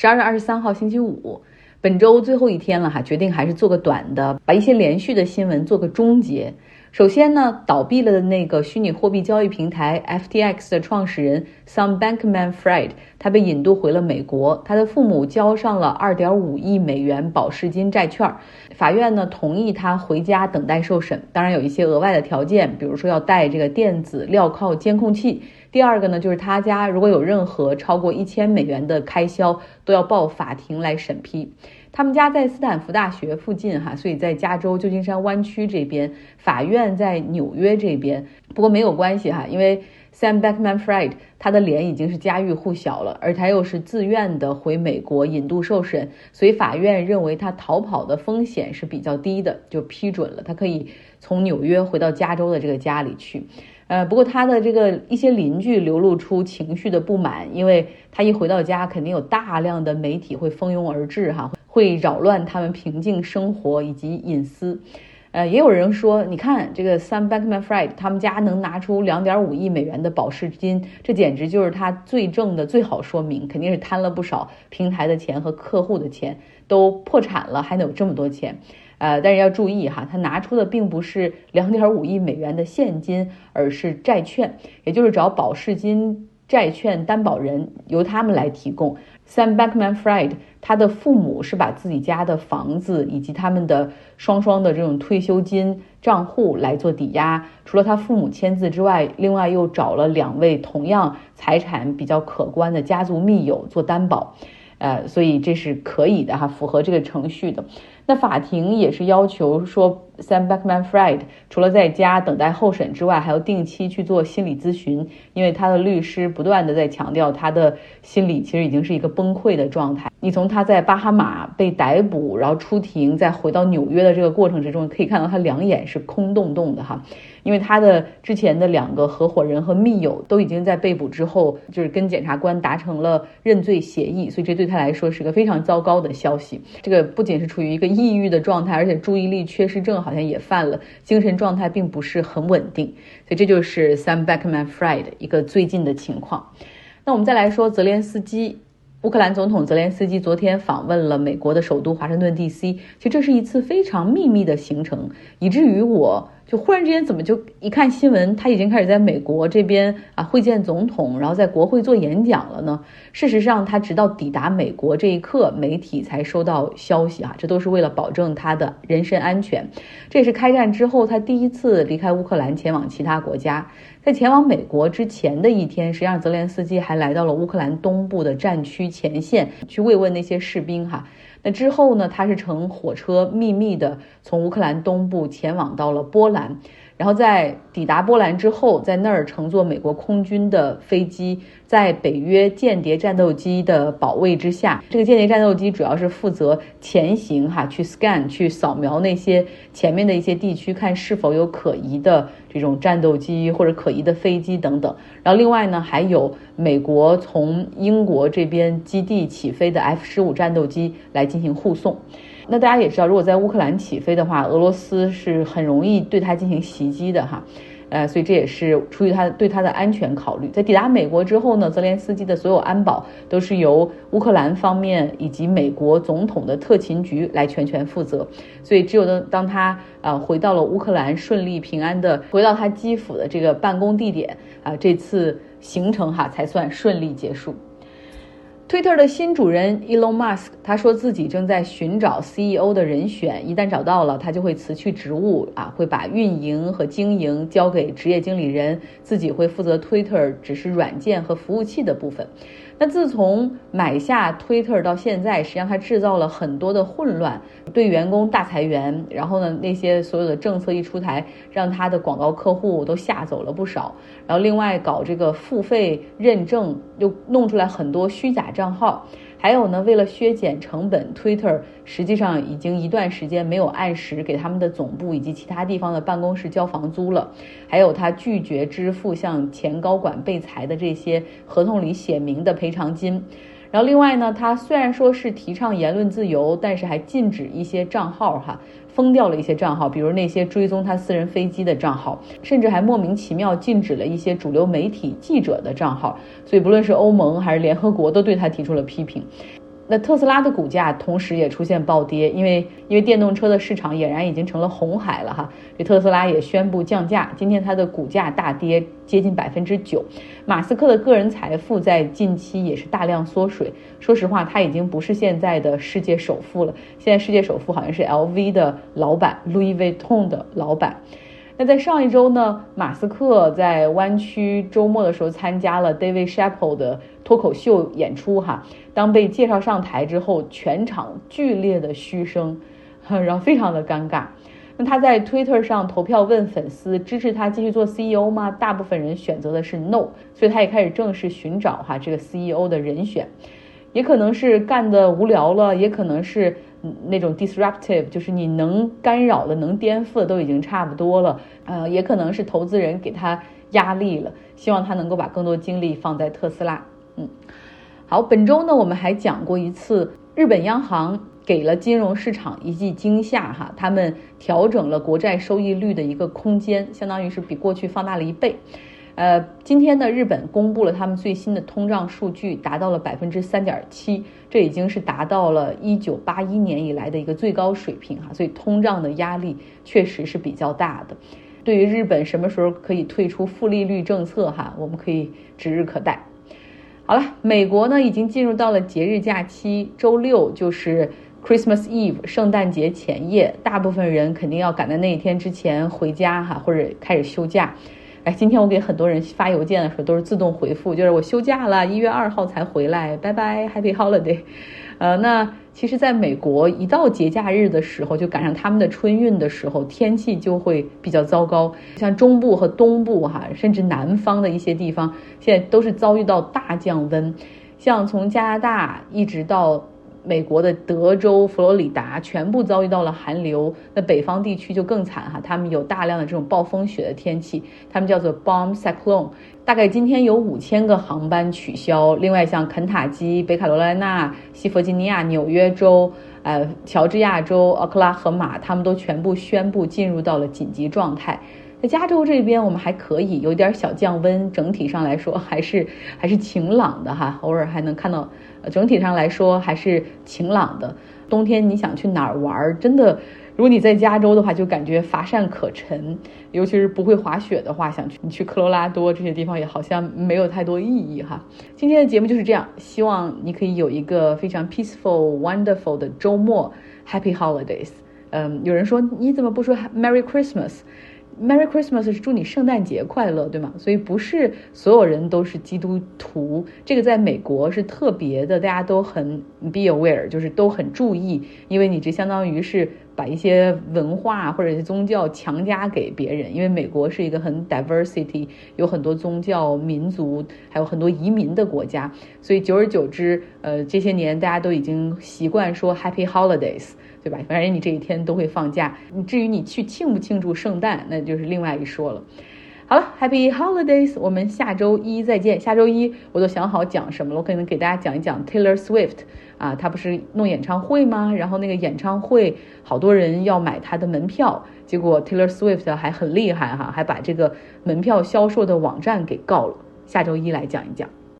十二月二十三号星期五，本周最后一天了哈，决定还是做个短的，把一些连续的新闻做个终结。首先呢，倒闭了的那个虚拟货币交易平台 FTX 的创始人 Sam Bankman-Fried，他被引渡回了美国，他的父母交上了2.5亿美元保释金债券，法院呢同意他回家等待受审，当然有一些额外的条件，比如说要带这个电子镣铐监控器。第二个呢，就是他家如果有任何超过一千美元的开销，都要报法庭来审批。他们家在斯坦福大学附近，哈，所以在加州旧金山湾区这边，法院在纽约这边。不过没有关系哈，因为 Sam back man fried 他的脸已经是家喻户晓了，而他又是自愿的回美国引渡受审，所以法院认为他逃跑的风险是比较低的，就批准了他可以从纽约回到加州的这个家里去。呃，不过他的这个一些邻居流露出情绪的不满，因为他一回到家，肯定有大量的媒体会蜂拥而至，哈，会扰乱他们平静生活以及隐私。呃，也有人说，你看这个 Sam Bankman-Fried 他们家能拿出两点五亿美元的保释金，这简直就是他罪证的最好说明，肯定是贪了不少平台的钱和客户的钱，都破产了还能有这么多钱。呃，但是要注意哈，他拿出的并不是两点五亿美元的现金，而是债券，也就是找保释金债券担保人，由他们来提供。Sam Bankman-Fried 他的父母是把自己家的房子以及他们的双双的这种退休金账户来做抵押，除了他父母签字之外，另外又找了两位同样财产比较可观的家族密友做担保，呃，所以这是可以的哈，符合这个程序的。那法庭也是要求说，Sam Backman Fried 除了在家等待候审之外，还要定期去做心理咨询，因为他的律师不断的在强调他的心理其实已经是一个崩溃的状态。你从他在巴哈马被逮捕，然后出庭，再回到纽约的这个过程之中，可以看到他两眼是空洞洞的哈。因为他的之前的两个合伙人和密友都已经在被捕之后，就是跟检察官达成了认罪协议，所以这对他来说是个非常糟糕的消息。这个不仅是处于一个抑郁的状态，而且注意力缺失症好像也犯了，精神状态并不是很稳定。所以这就是 Sam Beckman Fried 一个最近的情况。那我们再来说泽连斯基。乌克兰总统泽连斯基昨天访问了美国的首都华盛顿 D.C.，其实这是一次非常秘密的行程，以至于我就忽然之间怎么就一看新闻，他已经开始在美国这边啊会见总统，然后在国会做演讲了呢？事实上，他直到抵达美国这一刻，媒体才收到消息啊，这都是为了保证他的人身安全。这也是开战之后他第一次离开乌克兰前往其他国家。在前往美国之前的一天，实际上泽连斯基还来到了乌克兰东部的战区前线，去慰问那些士兵。哈，那之后呢，他是乘火车秘密的从乌克兰东部前往到了波兰。然后在抵达波兰之后，在那儿乘坐美国空军的飞机，在北约间谍战斗机的保卫之下，这个间谍战斗机主要是负责前行哈，去 scan 去扫描那些前面的一些地区，看是否有可疑的这种战斗机或者可疑的飞机等等。然后另外呢，还有美国从英国这边基地起飞的 F 十五战斗机来进行护送。那大家也知道，如果在乌克兰起飞的话，俄罗斯是很容易对它进行袭击的哈，呃，所以这也是出于他对他的安全考虑。在抵达美国之后呢，泽连斯基的所有安保都是由乌克兰方面以及美国总统的特勤局来全权负责。所以只有当当他啊回到了乌克兰，顺利平安的回到他基辅的这个办公地点啊，这次行程哈才算顺利结束。推特的新主人 Elon Musk，他说自己正在寻找 CEO 的人选，一旦找到了，他就会辞去职务啊，会把运营和经营交给职业经理人，自己会负责推特只是软件和服务器的部分。那自从买下推特到现在，实际上他制造了很多的混乱，对员工大裁员，然后呢，那些所有的政策一出台，让他的广告客户都吓走了不少。然后另外搞这个付费认证，又弄出来很多虚假账号。还有呢，为了削减成本，Twitter 实际上已经一段时间没有按时给他们的总部以及其他地方的办公室交房租了。还有，他拒绝支付向前高管被裁的这些合同里写明的赔偿金。然后，另外呢，他虽然说是提倡言论自由，但是还禁止一些账号哈。封掉了一些账号，比如那些追踪他私人飞机的账号，甚至还莫名其妙禁止了一些主流媒体记者的账号。所以，不论是欧盟还是联合国，都对他提出了批评。那特斯拉的股价同时也出现暴跌，因为因为电动车的市场俨然已经成了红海了哈，这特斯拉也宣布降价，今天它的股价大跌接近百分之九。马斯克的个人财富在近期也是大量缩水，说实话，他已经不是现在的世界首富了，现在世界首富好像是 LV 的老板，Louis Vuitton 的老板。那在上一周呢，马斯克在湾区周末的时候参加了 David s h a p p e l 的脱口秀演出哈。当被介绍上台之后，全场剧烈的嘘声，然后非常的尴尬。那他在 Twitter 上投票问粉丝支持他继续做 CEO 吗？大部分人选择的是 No，所以他也开始正式寻找哈这个 CEO 的人选。也可能是干的无聊了，也可能是。那种 disruptive 就是你能干扰的、能颠覆的都已经差不多了，呃，也可能是投资人给他压力了，希望他能够把更多精力放在特斯拉。嗯，好，本周呢，我们还讲过一次日本央行给了金融市场一记惊吓，哈，他们调整了国债收益率的一个空间，相当于是比过去放大了一倍。呃，今天呢，日本公布了他们最新的通胀数据，达到了百分之三点七，这已经是达到了一九八一年以来的一个最高水平哈，所以通胀的压力确实是比较大的。对于日本什么时候可以退出负利率政策哈，我们可以指日可待。好了，美国呢已经进入到了节日假期，周六就是 Christmas Eve 圣诞节前夜，大部分人肯定要赶在那一天之前回家哈，或者开始休假。哎，今天我给很多人发邮件的时候都是自动回复，就是我休假了，一月二号才回来，拜拜，Happy Holiday。呃，那其实，在美国一到节假日的时候，就赶上他们的春运的时候，天气就会比较糟糕，像中部和东部哈，甚至南方的一些地方，现在都是遭遇到大降温，像从加拿大一直到。美国的德州、佛罗里达全部遭遇到了寒流，那北方地区就更惨哈，他们有大量的这种暴风雪的天气，他们叫做 bomb cyclone。大概今天有五千个航班取消。另外，像肯塔基、北卡罗来纳、西弗吉尼亚、纽约州、呃乔治亚州、奥克拉荷马，他们都全部宣布进入到了紧急状态。在加州这边，我们还可以有点小降温，整体上来说还是还是晴朗的哈，偶尔还能看到。整体上来说还是晴朗的。冬天你想去哪儿玩？真的，如果你在加州的话，就感觉乏善可陈。尤其是不会滑雪的话，想去你去科罗拉多这些地方也好像没有太多意义哈。今天的节目就是这样，希望你可以有一个非常 peaceful、wonderful 的周末，Happy Holidays。嗯，有人说你怎么不说 Merry Christmas？Merry Christmas 是祝你圣诞节快乐，对吗？所以不是所有人都是基督徒，这个在美国是特别的，大家都很 be aware，就是都很注意，因为你这相当于是把一些文化或者是宗教强加给别人，因为美国是一个很 diversity，有很多宗教、民族，还有很多移民的国家，所以久而久之，呃，这些年大家都已经习惯说 Happy Holidays。对吧？反正你这一天都会放假。你至于你去庆不庆祝圣诞，那就是另外一说了。好了，Happy Holidays！我们下周一再见。下周一我都想好讲什么了，我可能给大家讲一讲 Taylor Swift 啊，他不是弄演唱会吗？然后那个演唱会好多人要买他的门票，结果 Taylor Swift 还很厉害哈，还把这个门票销售的网站给告了。下周一来讲一讲。